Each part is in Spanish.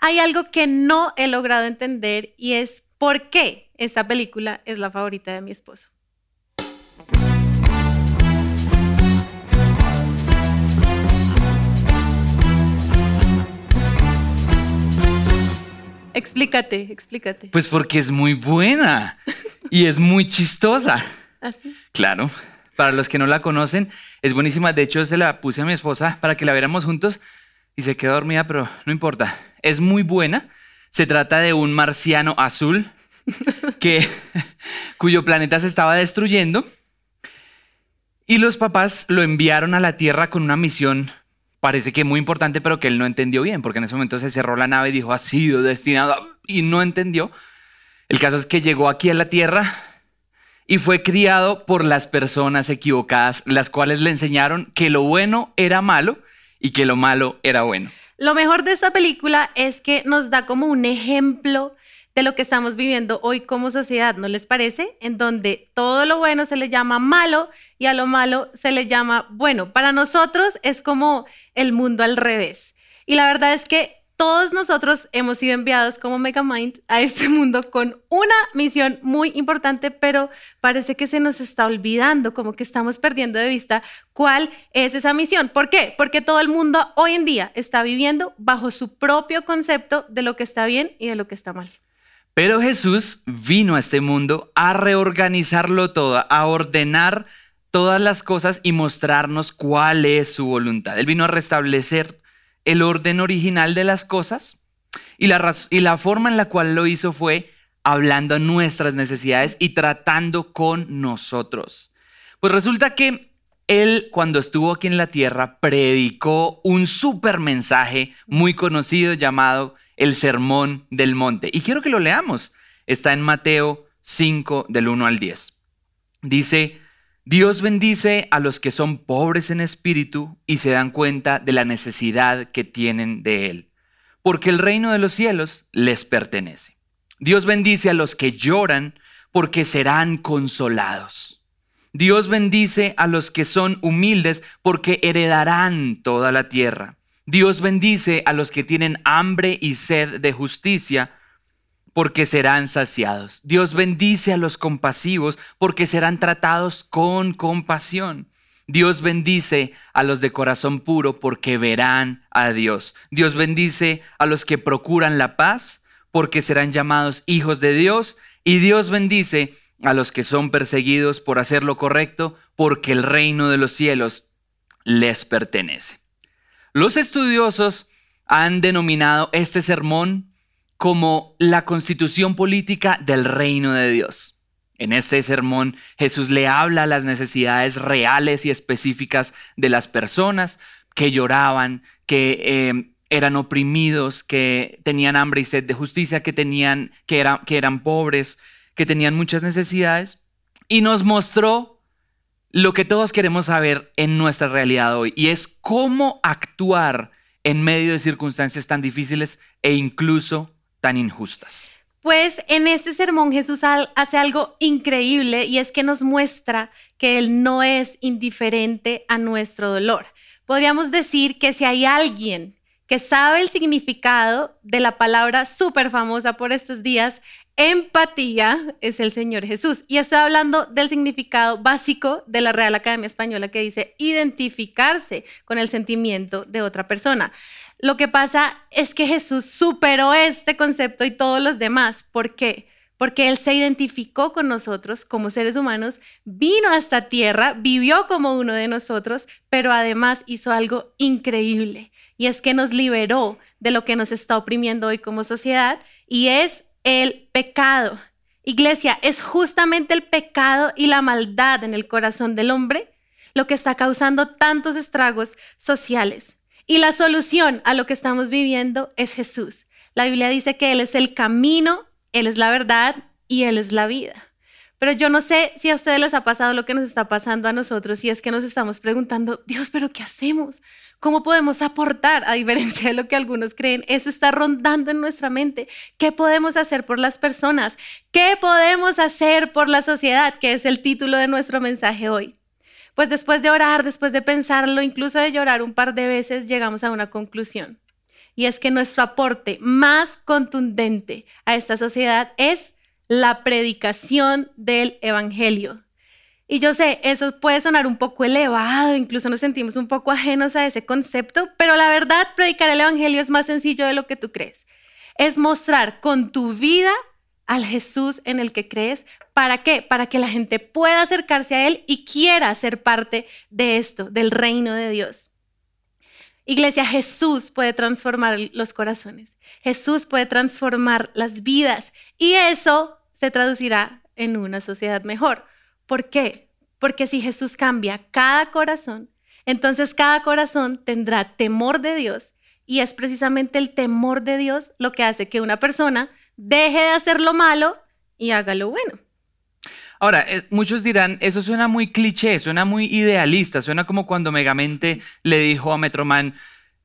hay algo que no he logrado entender y es por qué esta película es la favorita de mi esposo. Explícate, explícate. Pues porque es muy buena y es muy chistosa. ¿Así? Claro. Para los que no la conocen, es buenísima. De hecho, se la puse a mi esposa para que la viéramos juntos y se quedó dormida, pero no importa. Es muy buena. Se trata de un marciano azul que, cuyo planeta se estaba destruyendo y los papás lo enviaron a la Tierra con una misión, parece que muy importante, pero que él no entendió bien, porque en ese momento se cerró la nave y dijo, ha sido destinado, y no entendió. El caso es que llegó aquí a la Tierra y fue criado por las personas equivocadas, las cuales le enseñaron que lo bueno era malo y que lo malo era bueno. Lo mejor de esta película es que nos da como un ejemplo de lo que estamos viviendo hoy como sociedad, ¿no les parece? En donde todo lo bueno se le llama malo y a lo malo se le llama bueno. Para nosotros es como el mundo al revés. Y la verdad es que todos nosotros hemos sido enviados como Megamind a este mundo con una misión muy importante, pero parece que se nos está olvidando, como que estamos perdiendo de vista cuál es esa misión. ¿Por qué? Porque todo el mundo hoy en día está viviendo bajo su propio concepto de lo que está bien y de lo que está mal. Pero Jesús vino a este mundo a reorganizarlo todo, a ordenar todas las cosas y mostrarnos cuál es su voluntad. Él vino a restablecer el orden original de las cosas y la, y la forma en la cual lo hizo fue hablando nuestras necesidades y tratando con nosotros. Pues resulta que él cuando estuvo aquí en la tierra predicó un super mensaje muy conocido llamado el Sermón del Monte. Y quiero que lo leamos. Está en Mateo 5 del 1 al 10. Dice, Dios bendice a los que son pobres en espíritu y se dan cuenta de la necesidad que tienen de Él, porque el reino de los cielos les pertenece. Dios bendice a los que lloran porque serán consolados. Dios bendice a los que son humildes porque heredarán toda la tierra. Dios bendice a los que tienen hambre y sed de justicia porque serán saciados. Dios bendice a los compasivos porque serán tratados con compasión. Dios bendice a los de corazón puro porque verán a Dios. Dios bendice a los que procuran la paz porque serán llamados hijos de Dios. Y Dios bendice a los que son perseguidos por hacer lo correcto porque el reino de los cielos les pertenece. Los estudiosos han denominado este sermón como la constitución política del reino de Dios. En este sermón Jesús le habla las necesidades reales y específicas de las personas que lloraban, que eh, eran oprimidos, que tenían hambre y sed de justicia, que, tenían, que, que eran pobres, que tenían muchas necesidades, y nos mostró lo que todos queremos saber en nuestra realidad hoy, y es cómo actuar en medio de circunstancias tan difíciles e incluso tan injustas? Pues en este sermón Jesús hace algo increíble y es que nos muestra que Él no es indiferente a nuestro dolor. Podríamos decir que si hay alguien que sabe el significado de la palabra súper famosa por estos días, empatía, es el Señor Jesús. Y estoy hablando del significado básico de la Real Academia Española que dice identificarse con el sentimiento de otra persona. Lo que pasa es que Jesús superó este concepto y todos los demás. ¿Por qué? Porque Él se identificó con nosotros como seres humanos, vino a esta tierra, vivió como uno de nosotros, pero además hizo algo increíble. Y es que nos liberó de lo que nos está oprimiendo hoy como sociedad y es el pecado. Iglesia, es justamente el pecado y la maldad en el corazón del hombre lo que está causando tantos estragos sociales. Y la solución a lo que estamos viviendo es Jesús. La Biblia dice que Él es el camino, Él es la verdad y Él es la vida. Pero yo no sé si a ustedes les ha pasado lo que nos está pasando a nosotros y es que nos estamos preguntando, Dios, pero ¿qué hacemos? ¿Cómo podemos aportar? A diferencia de lo que algunos creen, eso está rondando en nuestra mente. ¿Qué podemos hacer por las personas? ¿Qué podemos hacer por la sociedad? Que es el título de nuestro mensaje hoy. Pues después de orar, después de pensarlo, incluso de llorar un par de veces, llegamos a una conclusión. y es que nuestro aporte más contundente a esta sociedad es la predicación del Evangelio. Y yo sé, eso puede sonar un poco elevado, incluso nos sentimos un poco ajenos a ese concepto, pero la verdad, predicar el Evangelio es más sencillo de lo que tú crees. Es mostrar con tu vida al Jesús en el que crees. ¿Para qué? Para que la gente pueda acercarse a Él y quiera ser parte de esto, del reino de Dios. Iglesia, Jesús puede transformar los corazones. Jesús puede transformar las vidas y eso se traducirá en una sociedad mejor. ¿Por qué? Porque si Jesús cambia cada corazón, entonces cada corazón tendrá temor de Dios y es precisamente el temor de Dios lo que hace que una persona deje de hacer lo malo y haga lo bueno. Ahora, eh, muchos dirán, eso suena muy cliché, suena muy idealista, suena como cuando Megamente le dijo a Metroman,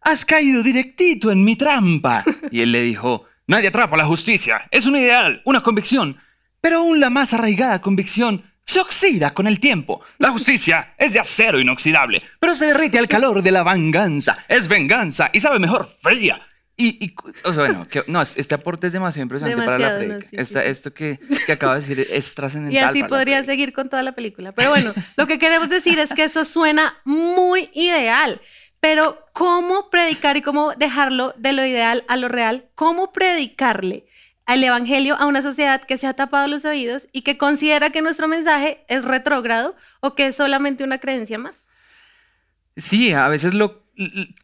has caído directito en mi trampa. Y él le dijo, nadie atrapa la justicia, es un ideal, una convicción, pero aún la más arraigada convicción se oxida con el tiempo. La justicia es de acero inoxidable, pero se derrite al calor de la venganza. Es venganza y sabe mejor fría. Y, bueno, no, este aporte es demasiado impresionante para la película. Esto que, que acabo de decir es trascendental. Y así podría seguir con toda la película. Pero bueno, lo que queremos decir es que eso suena muy ideal. Pero ¿cómo predicar y cómo dejarlo de lo ideal a lo real? ¿Cómo predicarle al Evangelio a una sociedad que se ha tapado los oídos y que considera que nuestro mensaje es retrógrado o que es solamente una creencia más. Sí, a veces lo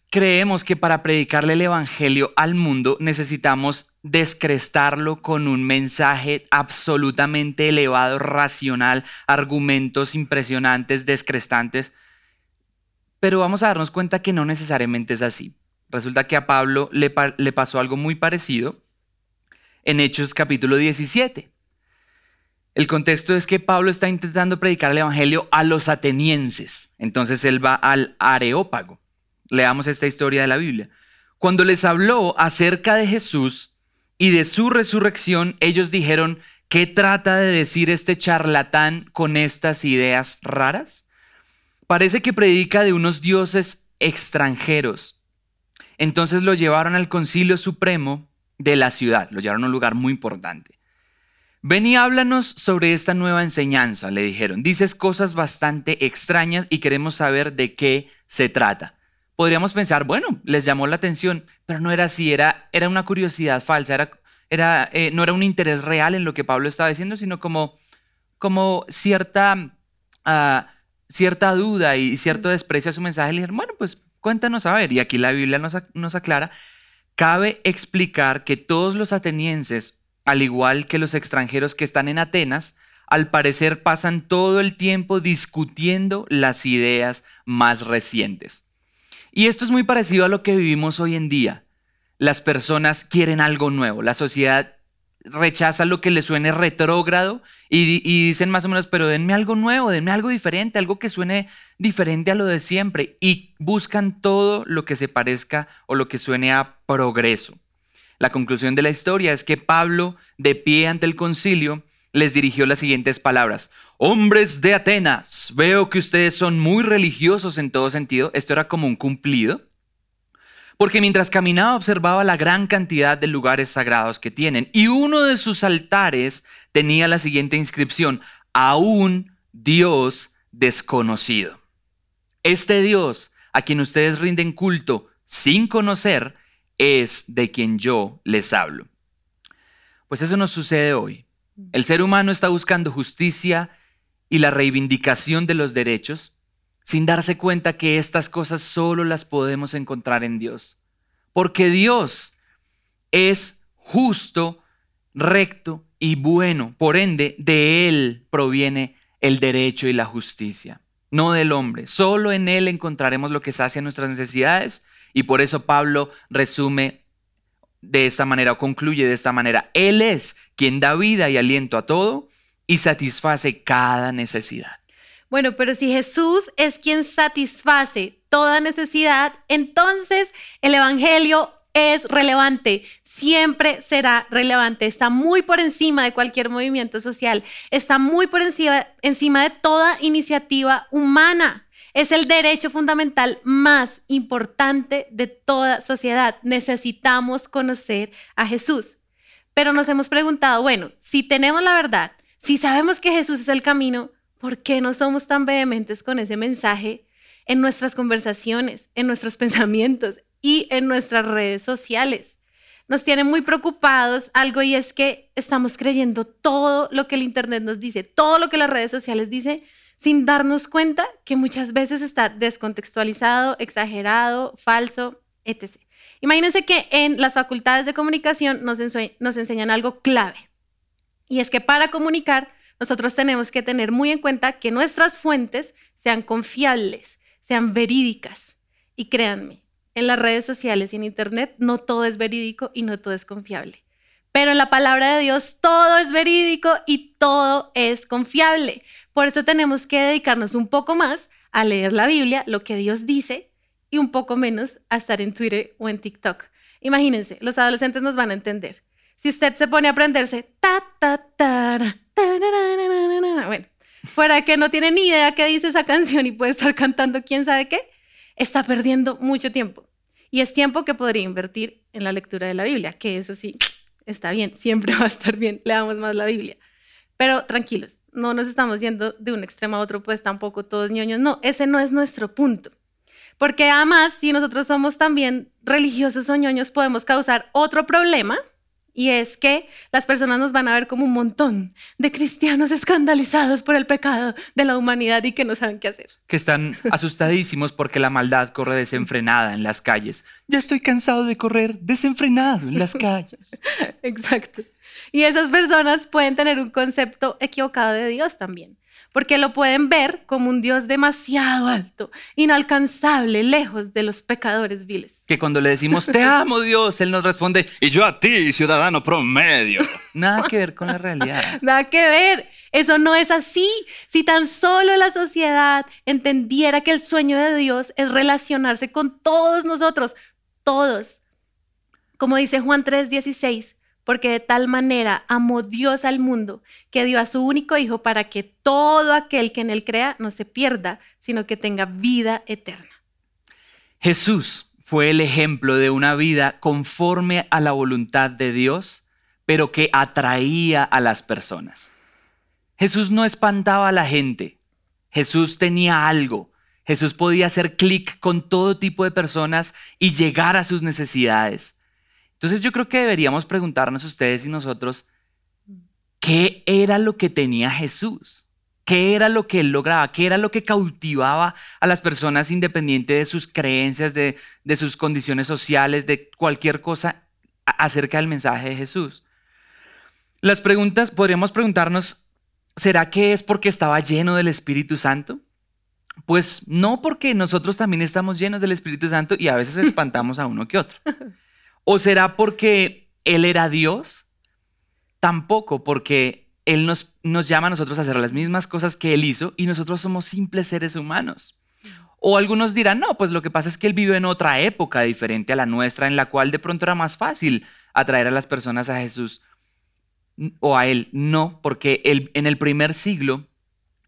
creemos que para predicarle el Evangelio al mundo necesitamos descrestarlo con un mensaje absolutamente elevado, racional, argumentos impresionantes, descrestantes. Pero vamos a darnos cuenta que no necesariamente es así. Resulta que a Pablo le, le pasó algo muy parecido en Hechos capítulo 17. El contexto es que Pablo está intentando predicar el Evangelio a los atenienses. Entonces él va al Areópago. Leamos esta historia de la Biblia. Cuando les habló acerca de Jesús y de su resurrección, ellos dijeron, ¿qué trata de decir este charlatán con estas ideas raras? Parece que predica de unos dioses extranjeros. Entonces lo llevaron al concilio supremo de la ciudad. Lo llevaron a un lugar muy importante. Ven y háblanos sobre esta nueva enseñanza, le dijeron. Dices cosas bastante extrañas y queremos saber de qué se trata. Podríamos pensar, bueno, les llamó la atención, pero no era así, era, era una curiosidad falsa, era, era, eh, no era un interés real en lo que Pablo estaba diciendo, sino como, como cierta, ah, cierta duda y cierto desprecio a su mensaje. Le dijeron, bueno, pues cuéntanos a ver. Y aquí la Biblia nos, nos aclara Cabe explicar que todos los atenienses, al igual que los extranjeros que están en Atenas, al parecer pasan todo el tiempo discutiendo las ideas más recientes. Y esto es muy parecido a lo que vivimos hoy en día. Las personas quieren algo nuevo, la sociedad rechaza lo que le suene retrógrado y, dicen más o menos, pero denme algo nuevo, denme algo diferente, algo que suene diferente a lo de siempre y buscan todo lo que se parezca o lo que suene a progreso. La conclusión de la historia es que Pablo, de pie ante el concilio, les dirigió las siguientes palabras. Hombres de Atenas, veo que ustedes son muy religiosos en todo sentido. Esto era como un cumplido porque mientras caminaba observaba la gran cantidad de lugares sagrados que tienen, y uno de sus altares tenía la siguiente inscripción, a un Dios desconocido. Este Dios a quien ustedes rinden culto sin conocer es de quien yo les hablo. Pues eso nos sucede hoy. El ser humano está buscando justicia y la reivindicación de los derechos, sin darse cuenta que estas cosas solo las podemos encontrar en Dios. Porque Dios es justo, recto y bueno. Por ende, de Él proviene el derecho y la justicia, no del hombre. Solo en Él encontraremos lo que sacia nuestras necesidades y por eso Pablo resume de esta manera o concluye de esta manera. Él es quien da vida y aliento a todo y satisface cada necesidad. Bueno, pero si Jesús es quien satisface toda necesidad, entonces el Evangelio es relevante, siempre será relevante, está muy por encima de cualquier movimiento social, está muy por encima, encima de toda iniciativa humana. Es el derecho fundamental más importante de toda sociedad. Necesitamos conocer a Jesús. Pero nos hemos preguntado, bueno, si tenemos la verdad, si sabemos que Jesús es el camino, ¿por qué no somos tan vehementes con ese mensaje en nuestras conversaciones, en nuestros pensamientos y en nuestras redes sociales? Nos tiene muy preocupados algo y es que estamos creyendo todo lo que el Internet nos dice, todo lo que las redes sociales dicen, sin darnos cuenta que muchas veces está descontextualizado, exagerado, falso, etc. Imagínense que en las facultades de comunicación nos, nos enseñan algo clave. Y es que para comunicar, nosotros tenemos que tener muy en cuenta que nuestras fuentes sean confiables, sean verídicas. Y créanme, en las redes sociales y en Internet no todo es verídico y no todo es confiable. Pero en la palabra de Dios todo es verídico y todo es confiable. Por eso tenemos que dedicarnos un poco más a leer la Biblia, lo que Dios dice, y un poco menos a estar en Twitter o en TikTok. Imagínense, los adolescentes nos van a entender. Si usted se pone a aprenderse ta ta ta, bueno, fuera que no tiene ni idea qué dice esa canción y puede estar cantando quién sabe qué, está perdiendo mucho tiempo. Y es tiempo que podría invertir en la lectura de la Biblia, que eso sí, está bien, siempre va a estar bien, leamos más la Biblia. Pero tranquilos, no nos estamos yendo de un extremo a otro, pues tampoco todos ñoños, no, ese no es nuestro punto. Porque además, si nosotros somos también religiosos o ñoños, podemos causar otro problema. Y es que las personas nos van a ver como un montón de cristianos escandalizados por el pecado de la humanidad y que no saben qué hacer. Que están asustadísimos porque la maldad corre desenfrenada en las calles. Ya estoy cansado de correr desenfrenado en las calles. Exacto. Y esas personas pueden tener un concepto equivocado de Dios también porque lo pueden ver como un Dios demasiado alto, inalcanzable, lejos de los pecadores viles. Que cuando le decimos, te amo Dios, Él nos responde, y yo a ti, ciudadano promedio. Nada que ver con la realidad. Nada que ver. Eso no es así. Si tan solo la sociedad entendiera que el sueño de Dios es relacionarse con todos nosotros, todos. Como dice Juan 3:16, porque de tal manera amó Dios al mundo que dio a su único Hijo para que todo aquel que en él crea no se pierda, sino que tenga vida eterna. Jesús fue el ejemplo de una vida conforme a la voluntad de Dios, pero que atraía a las personas. Jesús no espantaba a la gente, Jesús tenía algo, Jesús podía hacer clic con todo tipo de personas y llegar a sus necesidades. Entonces yo creo que deberíamos preguntarnos ustedes y nosotros, ¿qué era lo que tenía Jesús? ¿Qué era lo que él lograba? ¿Qué era lo que cautivaba a las personas independiente de sus creencias, de, de sus condiciones sociales, de cualquier cosa acerca del mensaje de Jesús? Las preguntas, podríamos preguntarnos, ¿será que es porque estaba lleno del Espíritu Santo? Pues no, porque nosotros también estamos llenos del Espíritu Santo y a veces espantamos a uno que otro. ¿O será porque Él era Dios? Tampoco, porque Él nos, nos llama a nosotros a hacer las mismas cosas que Él hizo y nosotros somos simples seres humanos. O algunos dirán, no, pues lo que pasa es que Él vivió en otra época diferente a la nuestra, en la cual de pronto era más fácil atraer a las personas a Jesús o a Él. No, porque él, en el primer siglo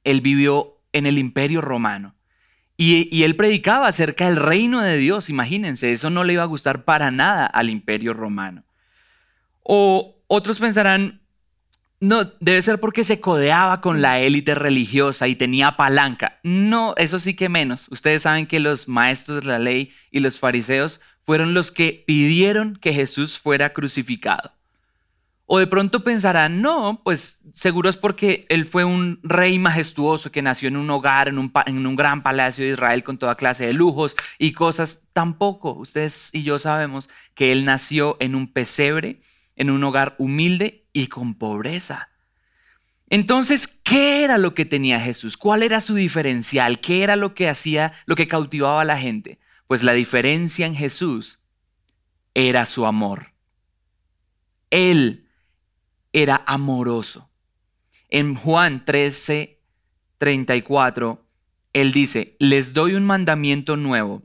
Él vivió en el imperio romano. Y, él predicaba acerca del reino de Dios, imagínense, eso no le iba a gustar para nada al imperio romano. O otros pensarán, no, debe ser porque se codeaba con la élite religiosa y tenía palanca. No, eso sí que menos. Ustedes saben que los maestros de la ley y los fariseos fueron los que pidieron que Jesús fuera crucificado. O de pronto pensarán, no, pues seguro es porque él fue un rey majestuoso que nació en un hogar, en un, en un, gran palacio de Israel con toda clase de lujos y cosas. Tampoco, ustedes y yo sabemos que él nació en un pesebre, en un hogar humilde y con pobreza. Entonces, ¿qué era lo que tenía Jesús? ¿Cuál era su diferencial? ¿Qué era lo que hacía, lo que cautivaba a la gente? Pues la diferencia en Jesús era su amor. Él era amoroso. En Juan 13, 34, él dice, les doy un mandamiento nuevo.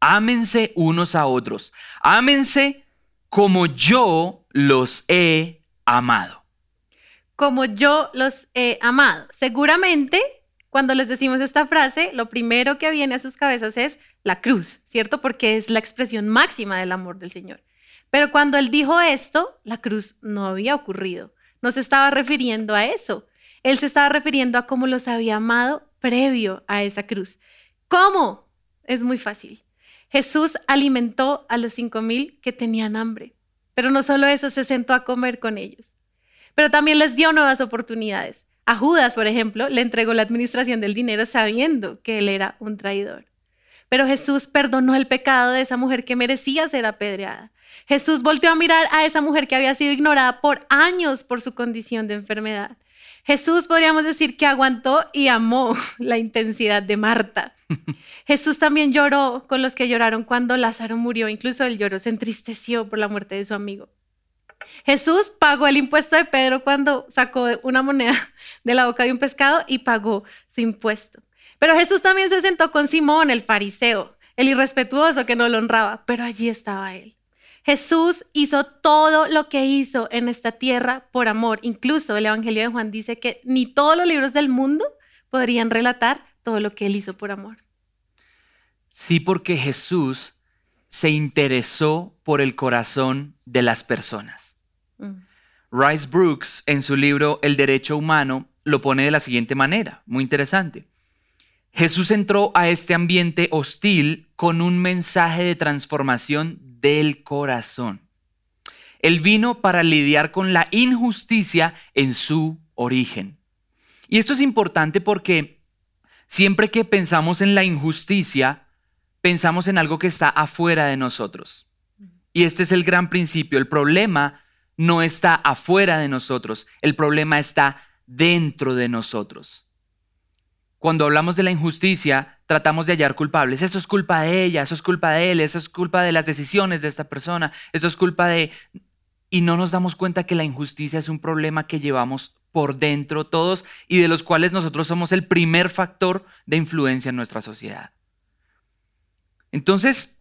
Ámense unos a otros. Ámense como yo los he amado. Como yo los he amado. Seguramente cuando les decimos esta frase, lo primero que viene a sus cabezas es la cruz, ¿cierto? Porque es la expresión máxima del amor del Señor. Pero cuando él dijo esto, la cruz no había ocurrido. No se estaba refiriendo a eso. Él se estaba refiriendo a cómo los había amado previo a esa cruz. ¿Cómo? Es muy fácil. Jesús alimentó a los cinco mil que tenían hambre. Pero no solo eso, se sentó a comer con ellos. Pero también les dio nuevas oportunidades. A Judas, por ejemplo, le entregó la administración del dinero sabiendo que él era un traidor. Pero Jesús perdonó el pecado de esa mujer que merecía ser apedreada. Jesús volteó a mirar a esa mujer que había sido ignorada por años por su condición de enfermedad. Jesús podríamos decir que aguantó y amó la intensidad de Marta. Jesús también lloró con los que lloraron cuando Lázaro murió, incluso él lloró, se entristeció por la muerte de su amigo. Jesús pagó el impuesto de Pedro cuando sacó una moneda de la boca de un pescado y pagó su impuesto. Pero Jesús también se sentó con Simón, el fariseo, el irrespetuoso que no lo honraba, pero allí estaba él. Jesús hizo todo lo que hizo en esta tierra por amor. Incluso el Evangelio de Juan dice que ni todos los libros del mundo podrían relatar todo lo que él hizo por amor. Sí, porque Jesús se interesó por el corazón de las personas. Mm. Rice Brooks, en su libro El Derecho Humano, lo pone de la siguiente manera, muy interesante. Jesús entró a este ambiente hostil con un mensaje de transformación del corazón. Él vino para lidiar con la injusticia en su origen. Y esto es importante porque siempre que pensamos en la injusticia, pensamos en algo que está afuera de nosotros. Y este es el gran principio. El problema no está afuera de nosotros, el problema está dentro de nosotros. Cuando hablamos de la injusticia, tratamos de hallar culpables. Eso es culpa de ella, eso es culpa de él, eso es culpa de las decisiones de esta persona, eso es culpa de... Y no nos damos cuenta que la injusticia es un problema que llevamos por dentro todos y de los cuales nosotros somos el primer factor de influencia en nuestra sociedad. Entonces,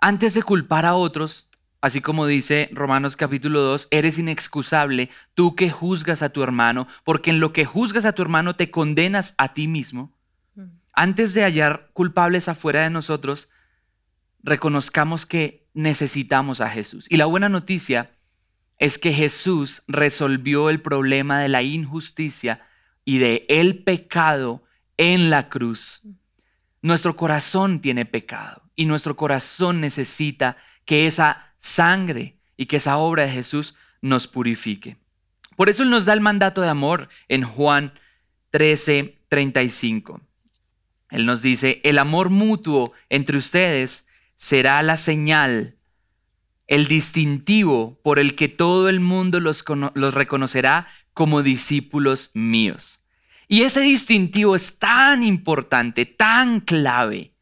antes de culpar a otros, Así como dice Romanos capítulo 2, eres inexcusable tú que juzgas a tu hermano, porque en lo que juzgas a tu hermano te condenas a ti mismo. Antes de hallar culpables afuera de nosotros, reconozcamos que necesitamos a Jesús. Y la buena noticia es que Jesús resolvió el problema de la injusticia y de el pecado en la cruz. Nuestro corazón tiene pecado y nuestro corazón necesita que esa sangre y que esa obra de Jesús nos purifique. Por eso Él nos da el mandato de amor en Juan 13, 35. Él nos dice, el amor mutuo entre ustedes será la señal, el distintivo por el que todo el mundo los, reconocerá como discípulos míos. Y ese distintivo es tan importante, tan clave,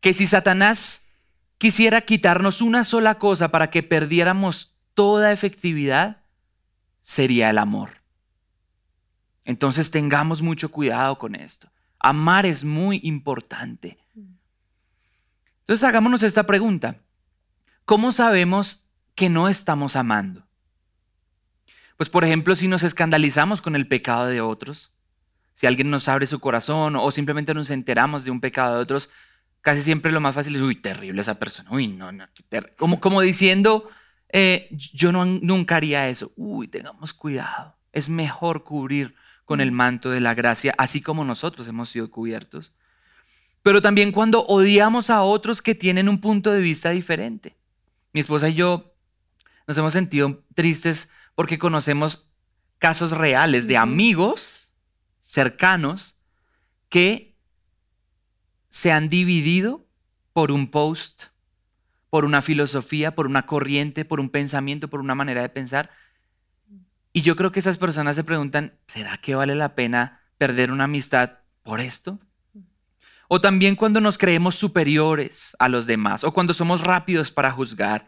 que si Satanás quisiera quitarnos una sola cosa para que perdiéramos toda efectividad, sería el amor. Entonces tengamos mucho cuidado con esto. Amar es muy importante. Entonces hagámonos esta pregunta. ¿Cómo sabemos que no estamos amando? Pues por ejemplo, si nos escandalizamos con el pecado de otros, si alguien nos abre su corazón o simplemente nos enteramos de un pecado de otros, casi siempre lo más fácil es, uy, terrible esa persona, uy, no, no, como, como diciendo, eh, yo no, nunca haría eso, uy, tengamos cuidado, es mejor cubrir con el manto de la gracia, así como nosotros hemos sido cubiertos. Pero también cuando odiamos a otros que tienen un punto de vista diferente. Mi esposa y yo nos hemos sentido tristes porque conocemos casos reales de amigos cercanos que se han dividido por un post, por una filosofía, por una corriente, por un pensamiento, por una manera de pensar. Y yo creo que esas personas se preguntan, ¿será que vale la pena perder una amistad por esto? O también cuando nos creemos superiores a los demás, o cuando somos rápidos para juzgar,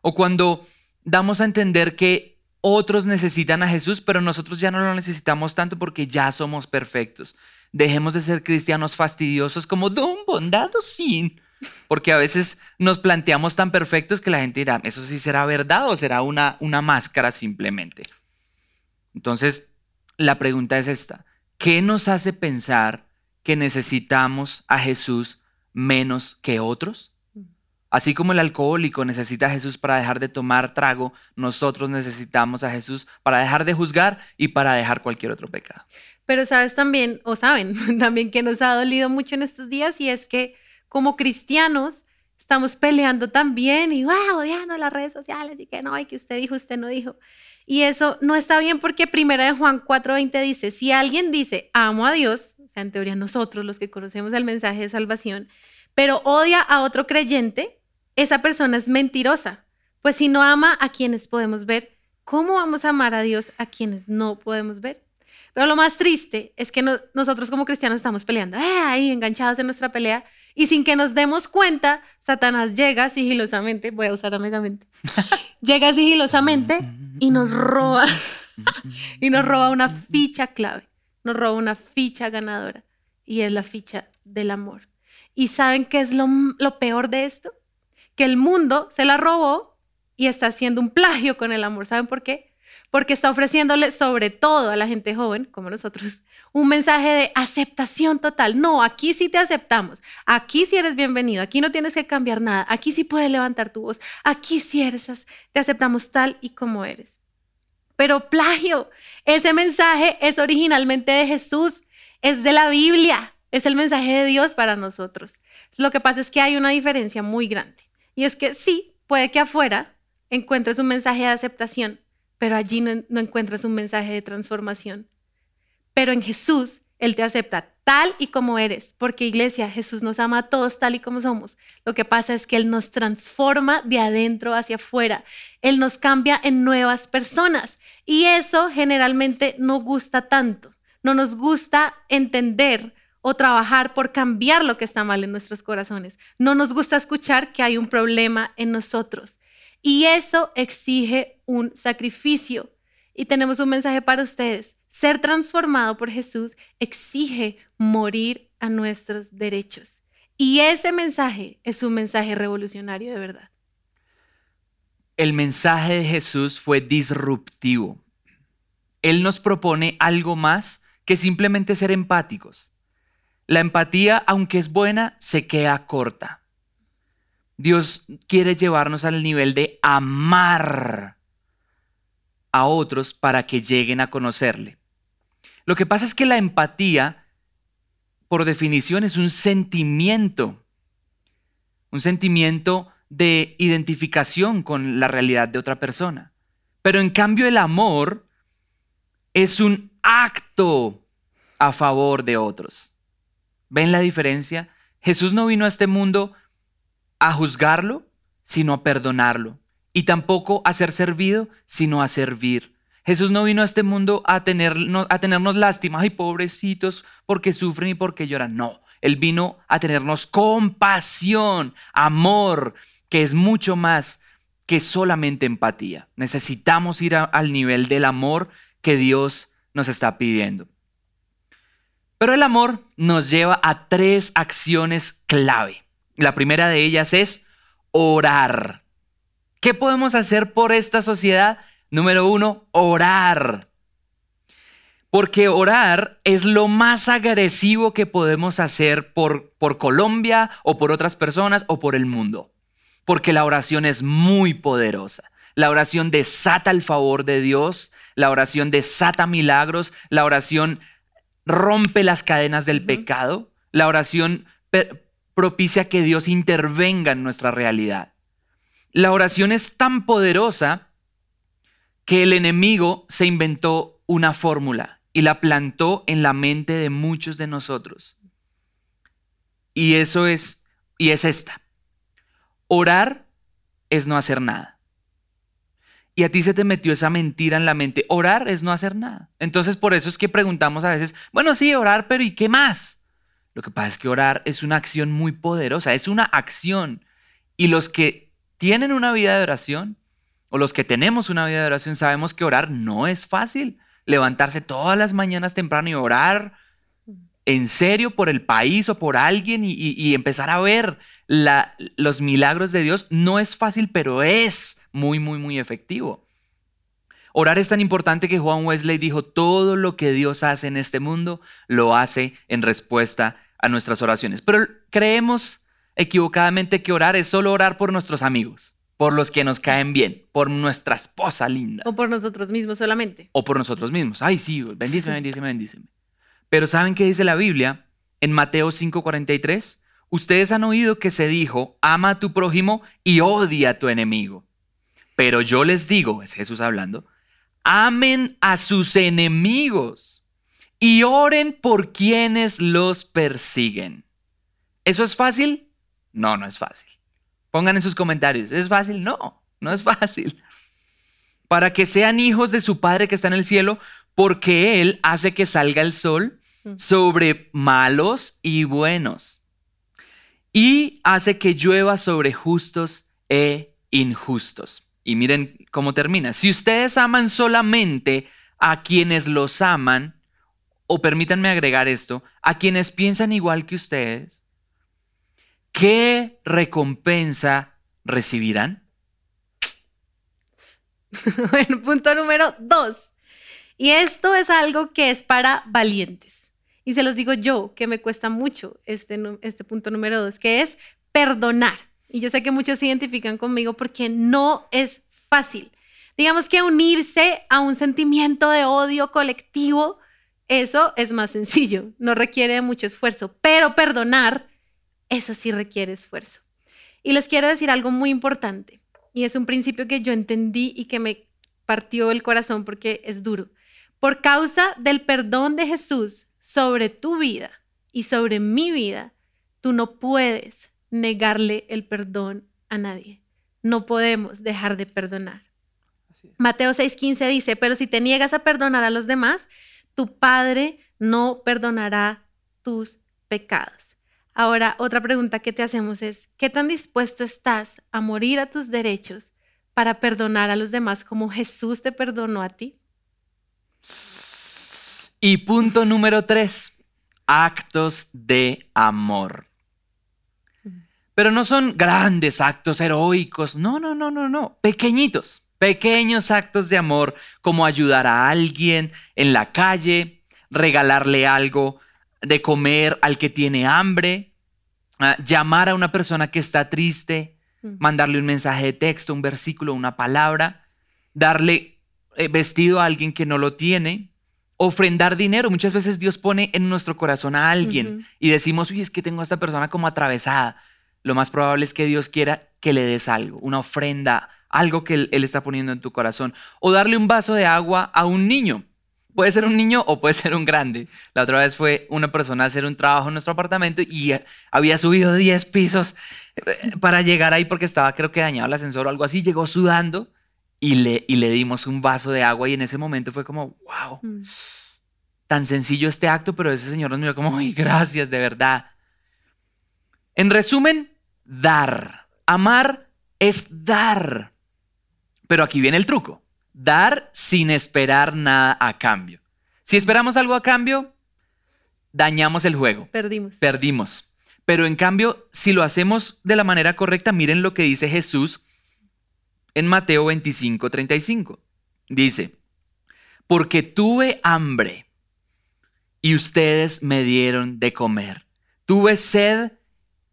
o cuando damos a entender que otros necesitan a Jesús, pero nosotros ya no lo necesitamos tanto porque ya somos perfectos. Dejemos de ser cristianos fastidiosos como Don Bondado Sin. Porque a veces nos planteamos tan perfectos que la gente dirá, ¿eso sí será verdad o será una, una máscara simplemente? Entonces, la pregunta es esta. ¿qué nos hace pensar que necesitamos a Jesús menos que otros? Así como el alcohólico necesita a Jesús para dejar de tomar trago, nosotros necesitamos a Jesús para dejar de juzgar y para dejar cualquier otro pecado. Pero sabes también, o saben también que nos ha dolido mucho en estos días y es que como cristianos estamos peleando también y wow, odiando las redes sociales y que no, y que usted dijo, usted no dijo. Y eso no está bien porque primera de Juan 4:20 dice, si alguien dice, amo a Dios, o sea, en teoría nosotros los que conocemos el mensaje de salvación, pero odia a otro creyente, esa persona es mentirosa. Pues si no ama a quienes podemos ver, ¿cómo vamos a amar a Dios a quienes no podemos ver? Pero lo más triste es que nosotros como cristianos estamos peleando, eh, ahí enganchados en nuestra pelea, y sin que nos demos cuenta, Satanás llega sigilosamente, voy a usar amigamente, llega sigilosamente y nos roba, y nos roba una ficha clave, nos roba una ficha ganadora, y es la ficha del amor. ¿Y saben qué es lo, lo peor de esto? Que el mundo se la robó y está haciendo un plagio con el amor. ¿Saben por qué? Porque está ofreciéndole sobre todo a la gente joven, como nosotros, un mensaje de aceptación total. No, aquí sí te aceptamos, aquí sí eres bienvenido, aquí no tienes que cambiar nada, aquí sí puedes levantar tu voz, aquí sí eres, te aceptamos tal y como eres. Pero plagio, ese mensaje es originalmente de Jesús, es de la Biblia, es el mensaje de Dios para nosotros. Lo que pasa es que hay una diferencia muy grande y es que sí, puede que afuera encuentres un mensaje de aceptación, pero allí no, encuentres un mensaje de transformación. Pero en Jesús, Él te acepta tal y como eres, porque iglesia, Jesús nos ama a todos tal y como somos. Lo que pasa es que Él nos transforma de adentro hacia afuera. Él nos cambia en nuevas personas. Y eso generalmente no gusta tanto. No nos gusta entender o trabajar por cambiar lo que está mal en nuestros corazones. No nos gusta escuchar que hay un problema en nosotros. Y eso exige un sacrificio. Y tenemos un mensaje para ustedes. Ser transformado por Jesús exige morir a nuestros derechos. Y ese mensaje es un mensaje revolucionario de verdad. El mensaje de Jesús fue disruptivo. Él nos propone algo más que simplemente ser empáticos. La empatía, aunque es buena, se queda corta. Dios quiere llevarnos al nivel de amar a otros para que lleguen a conocerle. Lo que pasa es que la empatía, por definición, es un sentimiento, un sentimiento de identificación con la realidad de otra persona. Pero en cambio el amor es un acto a favor de otros. ¿Ven la diferencia? Jesús no vino a este mundo a juzgarlo, sino a perdonarlo. Y tampoco a ser servido, sino a servir. Jesús no vino a este mundo a, tenernos, a tenernos lástima, ay pobrecitos, porque sufren y porque lloran. No, Él vino a tenernos compasión, amor, que es mucho más que solamente empatía. Necesitamos ir al nivel del amor que Dios nos está pidiendo. Pero el amor nos lleva a tres acciones clave. La primera de ellas es orar. ¿Qué podemos hacer por esta sociedad? Número uno, orar. Porque orar es lo más agresivo que podemos hacer por, por Colombia o por otras personas o por el mundo. Porque la oración es muy poderosa. La oración desata el favor de Dios, la oración desata milagros, la oración rompe las cadenas del pecado, la oración propicia que Dios intervenga en nuestra realidad. La oración es tan poderosa que el enemigo se inventó una fórmula y la plantó en la mente de muchos de nosotros. Y eso es, y es esta. Orar es no hacer nada. Y a ti se te metió esa mentira en la mente. Orar es no hacer nada. Entonces por eso es que preguntamos a veces, bueno, sí, orar, pero ¿y qué más? Lo que pasa es que orar es una acción muy poderosa, es una acción. Y los que tienen una vida de oración o los que tenemos una vida de oración sabemos que orar no es fácil. Levantarse todas las mañanas temprano y orar en serio por el país o por alguien y, empezar a ver los milagros de Dios no es fácil, pero es muy, muy, muy efectivo. Orar es tan importante que Juan Wesley dijo, todo lo que Dios hace en este mundo lo hace en respuesta a nuestras oraciones. Pero creemos equivocadamente que orar es solo orar por nuestros amigos, por los que nos caen bien, por nuestra esposa linda. O por nosotros mismos solamente. O por nosotros mismos. Ay, sí, bendíceme, bendíceme, bendíceme. Pero ¿saben qué dice la Biblia en Mateo 5:43? Ustedes han oído que se dijo, ama a tu prójimo y odia a tu enemigo. Pero yo les digo, es Jesús hablando, amen a sus enemigos y oren por quienes los persiguen. ¿Eso es fácil? No, no es fácil. Pongan en sus comentarios, ¿es fácil? No, no es fácil. Para que sean hijos de su Padre que está en el cielo, porque Él hace que salga el sol mm. sobre malos y buenos, y hace que llueva sobre justos e injustos. Y miren cómo termina. Si ustedes aman solamente a quienes los aman, o permítanme agregar esto, a quienes piensan igual que ustedes, ¿qué recompensa recibirán? bueno, punto número dos. Y esto es algo que es para valientes. Y se los digo yo, que me cuesta mucho este, este punto número dos, que es perdonar. Y yo sé que muchos se identifican conmigo porque no es fácil. Digamos que unirse a un sentimiento de odio colectivo, eso es más sencillo, no requiere mucho esfuerzo, pero perdonar, eso sí requiere esfuerzo. Y les quiero decir algo muy importante, y es un principio que yo entendí y que me partió el corazón porque es duro. Por causa del perdón de Jesús sobre tu vida y sobre mi vida, tú no puedes negarle el perdón a nadie. No podemos dejar de perdonar. Mateo 6:15 dice, pero si te niegas a perdonar a los demás, tu Padre no perdonará tus pecados. Ahora, otra pregunta que te hacemos es, ¿qué tan dispuesto estás a morir a tus derechos para perdonar a los demás como Jesús te perdonó a ti? Y punto número tres, actos de amor. Pero no son grandes actos heroicos, no, no, no, no, no, pequeñitos, pequeños actos de amor como ayudar a alguien en la calle, regalarle algo de comer al que tiene hambre, ah, llamar a una persona que está triste, mandarle un mensaje de texto, un versículo, una palabra, darle eh, vestido a alguien que no lo tiene, ofrendar dinero. Muchas veces Dios pone en nuestro corazón a alguien y decimos, uy, es que tengo a esta persona como atravesada. Lo más probable es que Dios quiera que le des algo, una ofrenda, algo que él, está poniendo en tu corazón. O darle un vaso de agua a un niño. Puede ser un niño o puede ser un grande. La otra vez fue una persona a hacer un trabajo en nuestro apartamento y había subido 10 pisos eh, para llegar ahí porque estaba creo que dañado el ascensor o algo así. Llegó sudando y le, y le dimos un vaso de agua y en ese momento fue como, wow, mm. tan sencillo este acto, pero ese señor nos miró como, ay, gracias, de verdad. En resumen, dar. Amar es dar. Pero aquí viene el truco. Dar sin esperar nada a cambio. Si esperamos algo a cambio, dañamos el juego. Perdimos. Perdimos. Pero en cambio, si lo hacemos de la manera correcta, miren lo que dice Jesús en Mateo 25, 35. Dice, porque tuve hambre y ustedes me dieron de comer. Tuve sed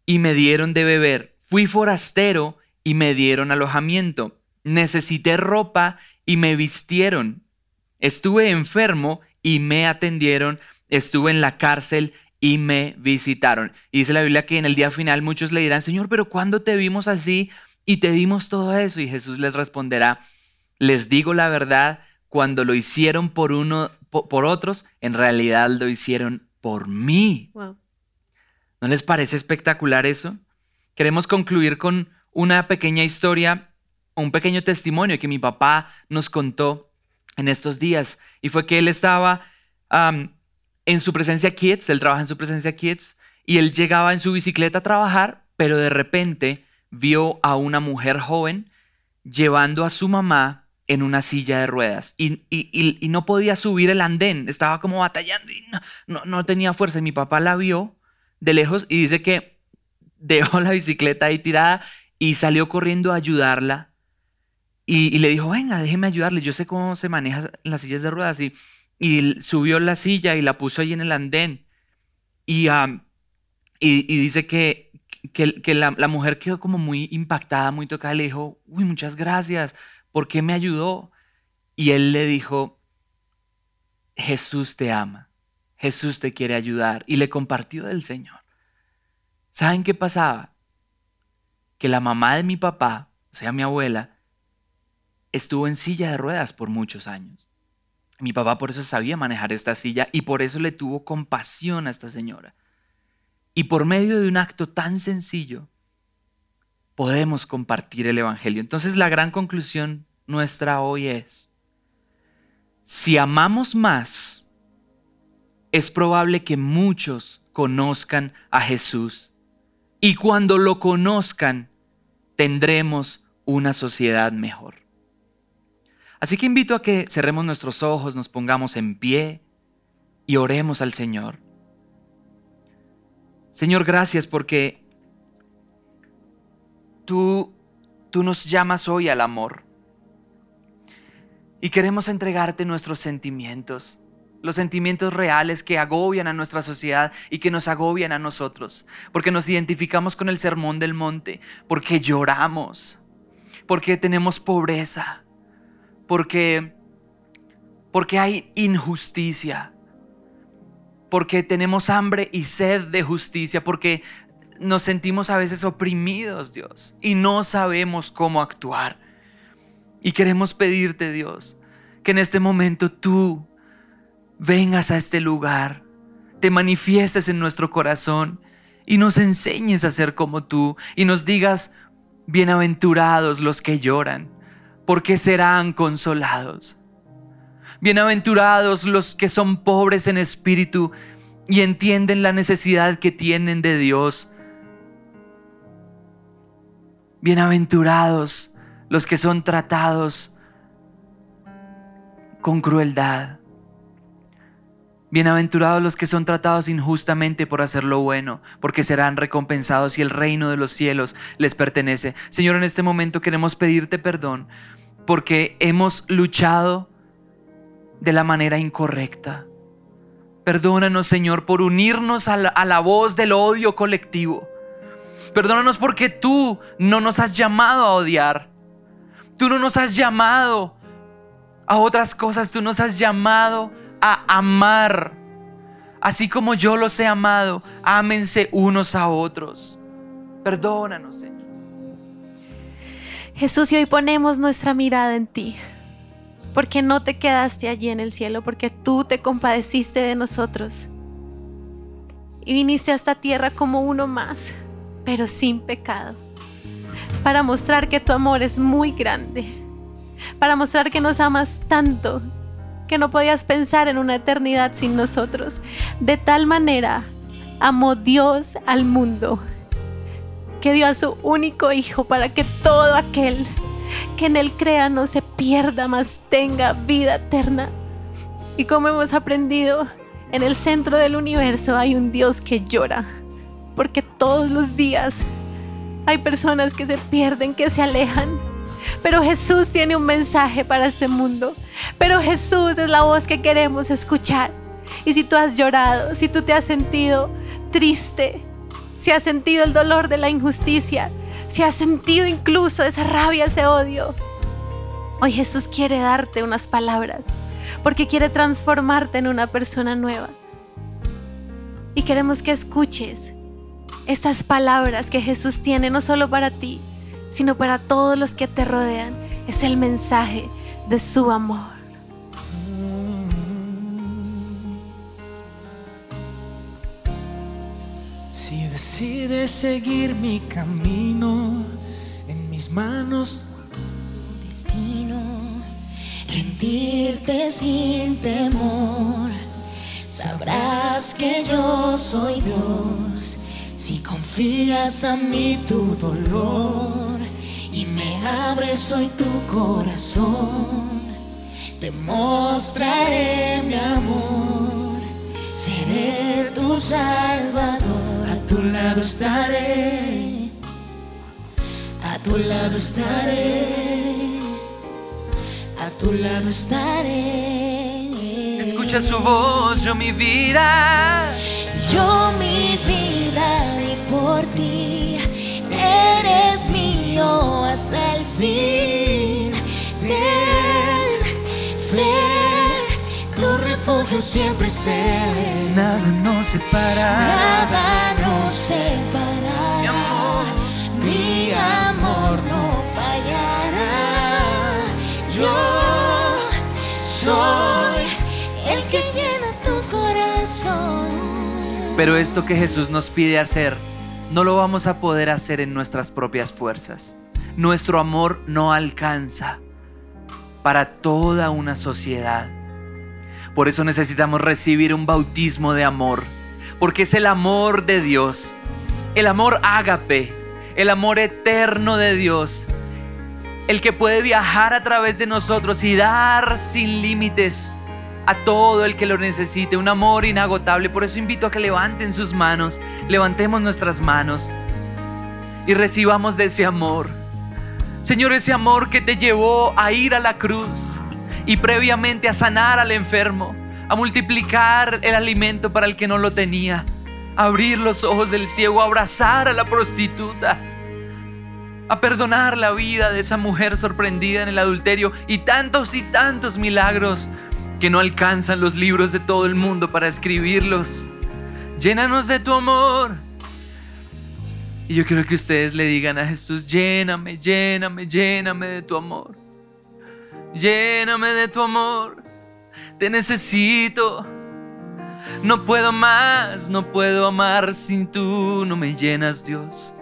y me dieron de beber. Fui forastero y me dieron alojamiento. Necesité ropa y me vistieron. Estuve enfermo y me atendieron. Estuve en la cárcel y me visitaron. Y dice la Biblia que en el día final muchos le dirán, Señor, pero ¿cuándo te vimos así y te dimos todo eso. Y Jesús les responderá, les digo la verdad, cuando lo hicieron por uno, por, otros, en realidad lo hicieron por mí. ¿No les parece espectacular eso? Queremos concluir con una pequeña historia, un pequeño testimonio que mi papá nos contó en estos días. Y fue que él estaba en su presencia Kids, él trabaja en su presencia Kids, y él llegaba en su bicicleta a trabajar, pero de repente vio a una mujer joven llevando a su mamá en una silla de ruedas y, no podía subir el andén, estaba como batallando y no, no, tenía fuerza. Y mi papá la vio de lejos y dice que dejó la bicicleta ahí tirada y salió corriendo a ayudarla. Y, le dijo, venga, déjeme ayudarle, yo sé cómo se manejan las sillas de ruedas. Y, y subió la silla y la puso allí en el andén. Y, y, dice que, que, la, la, mujer quedó como muy impactada, muy tocada. Le dijo, uy, muchas gracias, ¿por qué me ayudó? Y él le dijo, Jesús te ama, Jesús te quiere ayudar. Y le compartió del Señor. ¿Saben qué pasaba? Que la mamá de mi papá, o sea, mi abuela, estuvo en silla de ruedas por muchos años. Mi papá por eso sabía manejar esta silla y por eso le tuvo compasión a esta señora. Y por medio de un acto tan sencillo, podemos compartir el Evangelio. Entonces la gran conclusión nuestra hoy es, si amamos más, es probable que muchos conozcan a Jesús. Y cuando lo conozcan, tendremos una sociedad mejor. Así que invito a que cerremos nuestros ojos, nos pongamos en pie y oremos al Señor. Señor, gracias porque tú, tú nos llamas hoy al amor. Y queremos entregarte nuestros sentimientos, los sentimientos reales que agobian a nuestra sociedad y que nos agobian a nosotros, porque nos identificamos con el sermón del monte, porque lloramos, porque tenemos pobreza, porque, porque hay injusticia, porque tenemos hambre y sed de justicia, porque nos sentimos a veces oprimidos, Dios, y no sabemos cómo actuar. Y queremos pedirte, Dios, que en este momento tú vengas a este lugar, te manifiestes en nuestro corazón y nos enseñes a ser como tú y nos digas, bienaventurados los que lloran, porque serán consolados. Bienaventurados los que son pobres en espíritu y entienden la necesidad que tienen de Dios. Bienaventurados los que son tratados con crueldad. Bienaventurados los que son tratados injustamente por hacer lo bueno, porque serán recompensados y el reino de los cielos les pertenece. Señor, en este momento queremos pedirte perdón porque hemos luchado de la manera incorrecta. Perdónanos, Señor, por unirnos a la, voz del odio colectivo. Perdónanos porque tú no nos has llamado a odiar. Tú no nos has llamado a otras cosas. Tú nos has llamado a amar. Así como yo los he amado, ámense unos a otros. Perdónanos, Señor. Jesús, y hoy ponemos nuestra mirada en ti, porque no te quedaste allí en el cielo, porque tú te compadeciste de nosotros y viniste a esta tierra como uno más, pero sin pecado, para mostrar que tu amor es muy grande, para mostrar que nos amas tanto que no podías pensar en una eternidad sin nosotros. De tal manera amó Dios al mundo que dio a su único Hijo para que todo aquel que en Él crea no se pierda, mas tenga vida eterna. Y como hemos aprendido, en el centro del universo hay un Dios que llora, porque todos los días hay personas que se pierden, que se alejan. Pero Jesús tiene un mensaje para este mundo. Pero Jesús es la voz que queremos escuchar. Y si tú has llorado, si tú te has sentido triste, si has sentido el dolor de la injusticia, si has sentido incluso esa rabia, ese odio, hoy Jesús quiere darte unas palabras porque quiere transformarte en una persona nueva. Y queremos que escuches estas palabras que Jesús tiene no solo para ti, sino para todos los que te rodean. Es el mensaje de su amor. decides seguir mi camino, en mis manos tu destino, rendirte sin temor, sabrás que yo soy Dios, si confías a mí tu dolor y me abres hoy tu corazón, te mostraré mi amor, seré tu salvador tu lado estaré, a tu lado estaré, a tu lado estaré. Escucha su voz, yo mi vida. Yo mi vida di por ti, eres mío hasta el fin. Ten fe, tu refugio siempre sé. Nada nos separa. Nada nos separará. Mi amor. Mi amor no fallará. Yo soy el que corazón. Pero esto que Jesús nos pide hacer, no lo vamos a poder hacer en nuestras propias fuerzas. Nuestro amor no alcanza para toda una sociedad. Por eso necesitamos recibir un bautismo de amor, porque es el amor de Dios, el amor ágape, el amor eterno de Dios, el que puede viajar a través de nosotros y dar sin límites a todo el que lo necesite, un amor inagotable. Por eso invito a que levanten sus manos, levantemos nuestras manos y recibamos de ese amor. Señor, ese amor que te llevó a ir a la cruz y previamente a sanar al enfermo, a multiplicar el alimento para el que no lo tenía, a abrir los ojos del ciego, a abrazar a la prostituta, a perdonar la vida de esa mujer sorprendida en el adulterio y tantos y tantos milagros que no alcanzan los libros de todo el mundo para escribirlos. Llénanos de tu amor. Y yo quiero que ustedes le digan a Jesús, lléname, lléname, lléname de tu amor. Lléname de tu amor. Te necesito. No puedo más, no puedo amar sin tú. No me llenas, Dios.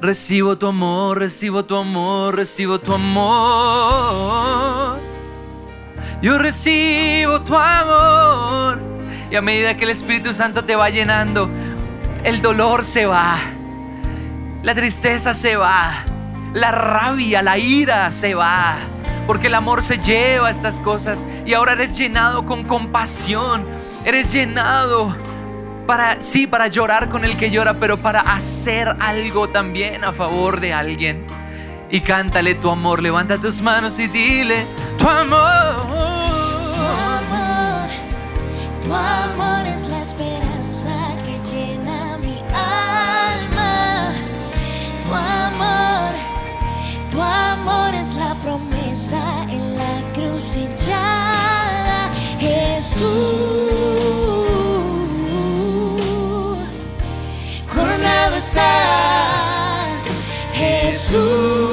Recibo tu amor, recibo tu amor, recibo tu amor. Yo recibo tu amor. Y a medida que el Espíritu Santo te va llenando, el dolor se va. La tristeza se va. La rabia, la ira se va. Porque el amor se lleva estas cosas. Y ahora eres llenado con compasión. Eres llenado para, sí, para llorar con el que llora, pero para hacer algo también a favor de alguien y cántale tu amor. Levanta tus manos y dile tu amor. Tu amor, tu amor es la esperanza que llena mi alma. Tu amor, tu amor es la promesa en la crucillada. Jesús, coronado estás. Jesús.